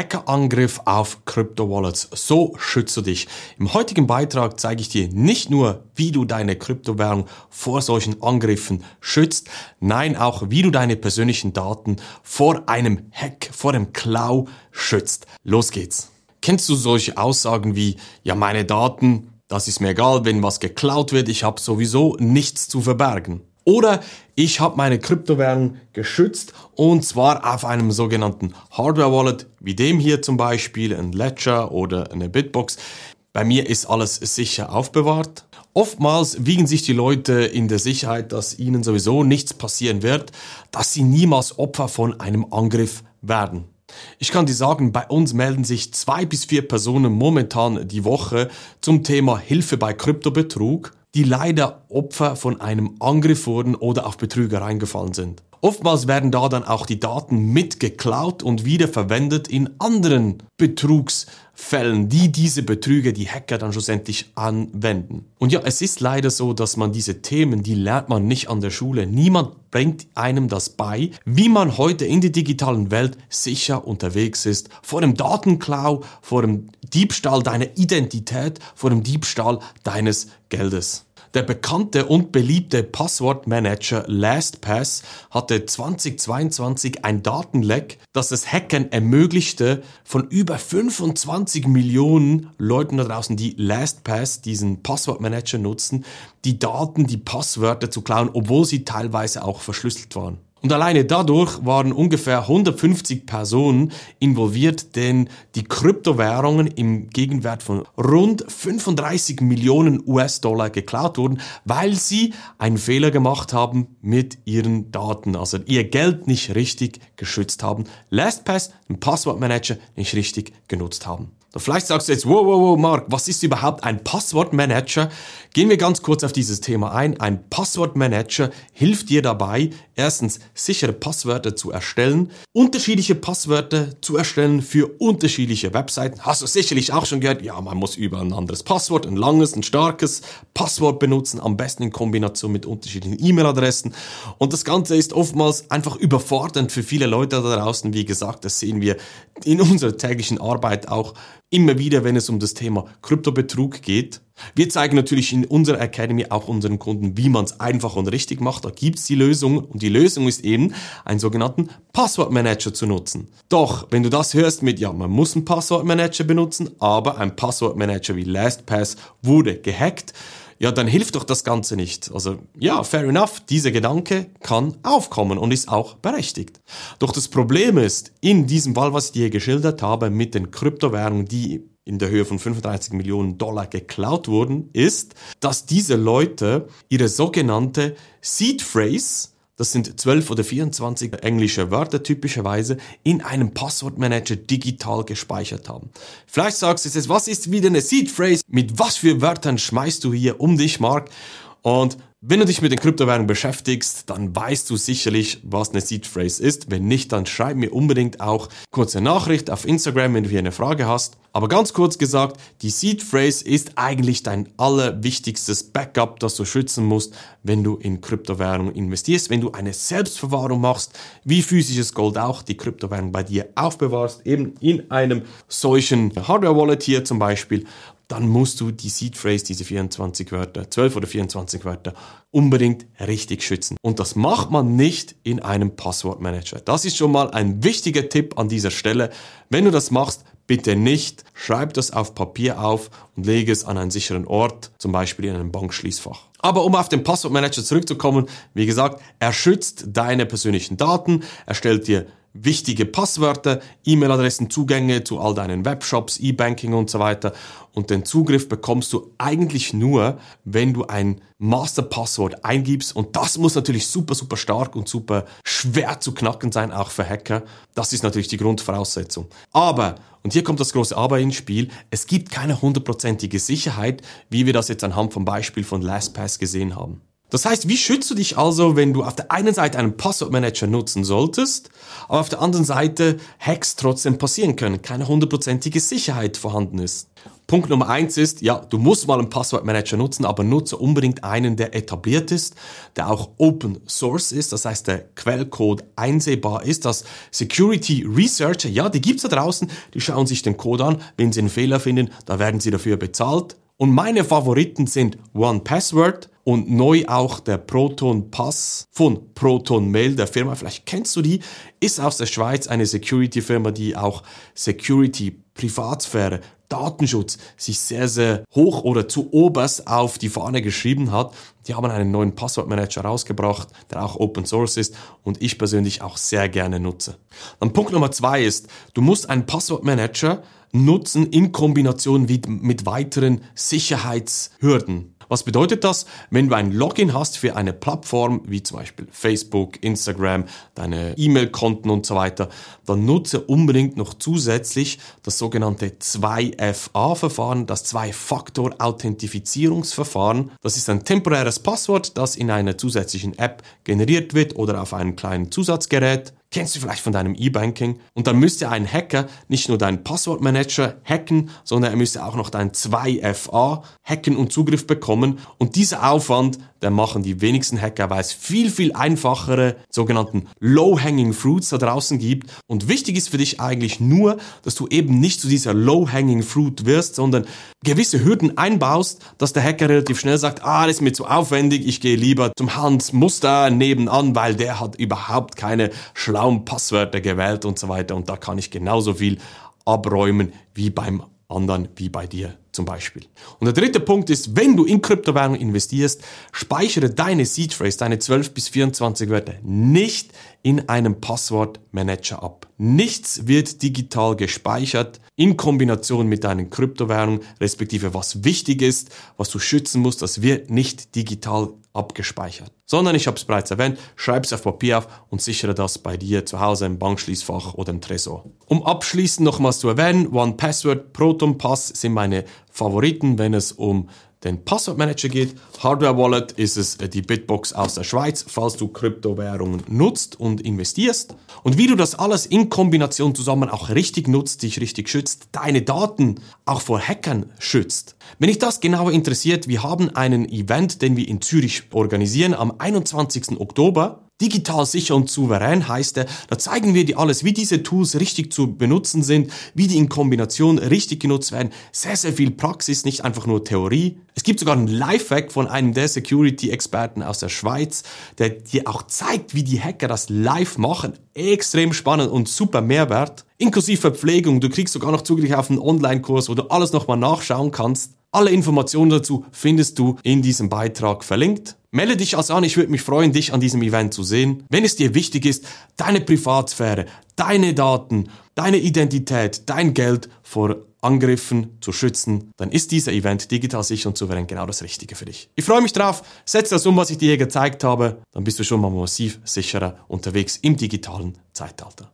Hackerangriff auf Kryptowallets. So schützt du dich. Im heutigen Beitrag zeige ich dir nicht nur, wie du deine Kryptowährung vor solchen Angriffen schützt, nein auch, wie du deine persönlichen Daten vor einem Hack, vor dem Klau schützt. Los geht's. Kennst du solche Aussagen wie, ja meine Daten, das ist mir egal, wenn was geklaut wird, ich habe sowieso nichts zu verbergen. Oder ich habe meine Kryptowährung geschützt und zwar auf einem sogenannten Hardware-Wallet, wie dem hier zum Beispiel, ein Ledger oder eine Bitbox. Bei mir ist alles sicher aufbewahrt. Oftmals wiegen sich die Leute in der Sicherheit, dass ihnen sowieso nichts passieren wird, dass sie niemals Opfer von einem Angriff werden. Ich kann dir sagen, bei uns melden sich zwei bis vier Personen momentan die Woche zum Thema Hilfe bei Kryptobetrug die leider Opfer von einem Angriff wurden oder auf Betrüger reingefallen sind. Oftmals werden da dann auch die Daten mitgeklaut und wiederverwendet in anderen Betrugsfällen, die diese Betrüger, die Hacker dann schlussendlich anwenden. Und ja, es ist leider so, dass man diese Themen, die lernt man nicht an der Schule. Niemand bringt einem das bei, wie man heute in der digitalen Welt sicher unterwegs ist. Vor dem Datenklau, vor dem Diebstahl deiner Identität, vor dem Diebstahl deines Geldes. Der bekannte und beliebte Passwortmanager LastPass hatte 2022 ein Datenleck, das das Hacken ermöglichte von über 25 Millionen Leuten da draußen, die LastPass, diesen Passwortmanager nutzen, die Daten, die Passwörter zu klauen, obwohl sie teilweise auch verschlüsselt waren. Und alleine dadurch waren ungefähr 150 Personen involviert, denn die Kryptowährungen im Gegenwert von rund 35 Millionen US-Dollar geklaut wurden, weil sie einen Fehler gemacht haben mit ihren Daten, also ihr Geld nicht richtig geschützt haben, LastPass, den Passwortmanager, nicht richtig genutzt haben. Vielleicht sagst du jetzt, wow, wow, wow, Mark, was ist überhaupt ein Passwortmanager? Gehen wir ganz kurz auf dieses Thema ein. Ein Passwortmanager hilft dir dabei, erstens sichere Passwörter zu erstellen, unterschiedliche Passwörter zu erstellen für unterschiedliche Webseiten. Hast du sicherlich auch schon gehört, ja, man muss über ein anderes Passwort, ein langes, ein starkes Passwort benutzen, am besten in Kombination mit unterschiedlichen E-Mail-Adressen. Und das Ganze ist oftmals einfach überfordernd für viele Leute da draußen. Wie gesagt, das sehen wir in unserer täglichen Arbeit auch immer wieder, wenn es um das Thema Kryptobetrug geht. Wir zeigen natürlich in unserer Academy auch unseren Kunden, wie man es einfach und richtig macht. Da gibt's die Lösung und die Lösung ist eben, einen sogenannten Passwortmanager zu nutzen. Doch, wenn du das hörst mit, ja, man muss einen Passwortmanager benutzen, aber ein Passwortmanager wie LastPass wurde gehackt, ja, dann hilft doch das Ganze nicht. Also ja, fair enough, dieser Gedanke kann aufkommen und ist auch berechtigt. Doch das Problem ist, in diesem Fall, was ich dir geschildert habe, mit den Kryptowährungen, die in der Höhe von 35 Millionen Dollar geklaut wurden, ist, dass diese Leute ihre sogenannte Seed Phrase, das sind 12 oder 24 englische Wörter typischerweise, in einem Passwortmanager digital gespeichert haben. Vielleicht sagst du jetzt, was ist wieder eine Seed Phrase? Mit was für Wörtern schmeißt du hier um dich, Mark? Und wenn du dich mit den Kryptowährungen beschäftigst, dann weißt du sicherlich, was eine Seed Phrase ist. Wenn nicht, dann schreib mir unbedingt auch kurze Nachricht auf Instagram, wenn du hier eine Frage hast. Aber ganz kurz gesagt, die Seed Phrase ist eigentlich dein allerwichtigstes Backup, das du schützen musst, wenn du in Kryptowährungen investierst, wenn du eine Selbstverwahrung machst, wie physisches Gold auch, die Kryptowährung bei dir aufbewahrst, eben in einem solchen Hardware Wallet hier zum Beispiel dann musst du die Seed Phrase, diese 24 Wörter, 12 oder 24 Wörter, unbedingt richtig schützen. Und das macht man nicht in einem Passwortmanager. Das ist schon mal ein wichtiger Tipp an dieser Stelle. Wenn du das machst, bitte nicht, schreib das auf Papier auf und lege es an einen sicheren Ort, zum Beispiel in einem Bankschließfach. Aber um auf den Passwortmanager zurückzukommen, wie gesagt, er schützt deine persönlichen Daten, er stellt dir wichtige Passwörter, E-Mail-Adressen, Zugänge zu all deinen Webshops, E-Banking und so weiter. Und den Zugriff bekommst du eigentlich nur, wenn du ein Masterpasswort eingibst. Und das muss natürlich super, super stark und super schwer zu knacken sein, auch für Hacker. Das ist natürlich die Grundvoraussetzung. Aber, und hier kommt das große Aber ins Spiel, es gibt keine hundertprozentige Sicherheit, wie wir das jetzt anhand vom Beispiel von LastPass gesehen haben. Das heißt, wie schützt du dich also, wenn du auf der einen Seite einen Passwortmanager nutzen solltest, aber auf der anderen Seite Hacks trotzdem passieren können, keine hundertprozentige Sicherheit vorhanden ist? Punkt Nummer eins ist, ja, du musst mal einen Passwortmanager nutzen, aber nutze unbedingt einen, der etabliert ist, der auch Open Source ist, das heißt, der Quellcode einsehbar ist, dass Security Researcher, ja, die gibt's da draußen, die schauen sich den Code an, wenn sie einen Fehler finden, da werden sie dafür bezahlt. Und meine Favoriten sind One Password und neu auch der Proton Pass von Proton Mail, der Firma, vielleicht kennst du die, ist aus der Schweiz eine Security Firma, die auch Security Privatsphäre Datenschutz sich sehr, sehr hoch oder zu oberst auf die Fahne geschrieben hat. Die haben einen neuen Passwortmanager rausgebracht, der auch Open Source ist und ich persönlich auch sehr gerne nutze. Dann Punkt Nummer zwei ist, du musst einen Passwortmanager nutzen in Kombination mit, mit weiteren Sicherheitshürden. Was bedeutet das? Wenn du ein Login hast für eine Plattform, wie zum Beispiel Facebook, Instagram, deine E-Mail-Konten und so weiter, dann nutze unbedingt noch zusätzlich das sogenannte 2FA-Verfahren, das Zwei-Faktor-Authentifizierungsverfahren. Das ist ein temporäres Passwort, das in einer zusätzlichen App generiert wird oder auf einem kleinen Zusatzgerät. Kennst du vielleicht von deinem E-Banking? Und dann müsste ein Hacker nicht nur deinen Passwortmanager hacken, sondern er müsste auch noch dein 2FA hacken und Zugriff bekommen. Und dieser Aufwand, der machen die wenigsten Hacker, weil es viel, viel einfachere sogenannten Low-Hanging Fruits da draußen gibt. Und wichtig ist für dich eigentlich nur, dass du eben nicht zu dieser Low-Hanging Fruit wirst, sondern gewisse Hürden einbaust, dass der Hacker relativ schnell sagt, ah, das ist mir zu aufwendig, ich gehe lieber zum Hans Muster nebenan, weil der hat überhaupt keine schlauen Passwörter gewählt und so weiter. Und da kann ich genauso viel abräumen wie beim anderen, wie bei dir zum Beispiel. Und der dritte Punkt ist, wenn du in Kryptowährung investierst, speichere deine Seed Phrase, deine 12 bis 24 Wörter nicht in einem Passwortmanager ab. Nichts wird digital gespeichert in Kombination mit deinen Kryptowährungen, respektive was wichtig ist, was du schützen musst, das wird nicht digital abgespeichert. Sondern ich habe es bereits erwähnt, schreib es auf Papier auf und sichere das bei dir zu Hause im Bankschließfach oder im Tresor. Um abschließend nochmals zu erwähnen, One Password, Proton Pass sind meine Favoriten, wenn es um den Passwortmanager geht. Hardware Wallet ist es äh, die Bitbox aus der Schweiz, falls du Kryptowährungen nutzt und investierst. Und wie du das alles in Kombination zusammen auch richtig nutzt, dich richtig schützt, deine Daten auch vor Hackern schützt. Wenn dich das genauer interessiert, wir haben einen Event, den wir in Zürich organisieren am 21. Oktober. Digital sicher und souverän heißt er, da zeigen wir dir alles, wie diese Tools richtig zu benutzen sind, wie die in Kombination richtig genutzt werden. Sehr, sehr viel Praxis, nicht einfach nur Theorie. Es gibt sogar einen Lifehack von einem der Security-Experten aus der Schweiz, der dir auch zeigt, wie die Hacker das live machen. Extrem spannend und super Mehrwert. Inklusive Verpflegung, du kriegst sogar noch Zugriff auf einen Online-Kurs, wo du alles nochmal nachschauen kannst. Alle Informationen dazu findest du in diesem Beitrag verlinkt. Melde dich also an, ich würde mich freuen, dich an diesem Event zu sehen. Wenn es dir wichtig ist, deine Privatsphäre, deine Daten, deine Identität, dein Geld vor Angriffen zu schützen, dann ist dieser Event digital sicher und souverän genau das Richtige für dich. Ich freue mich drauf, setze das um, was ich dir hier gezeigt habe, dann bist du schon mal massiv sicherer unterwegs im digitalen Zeitalter.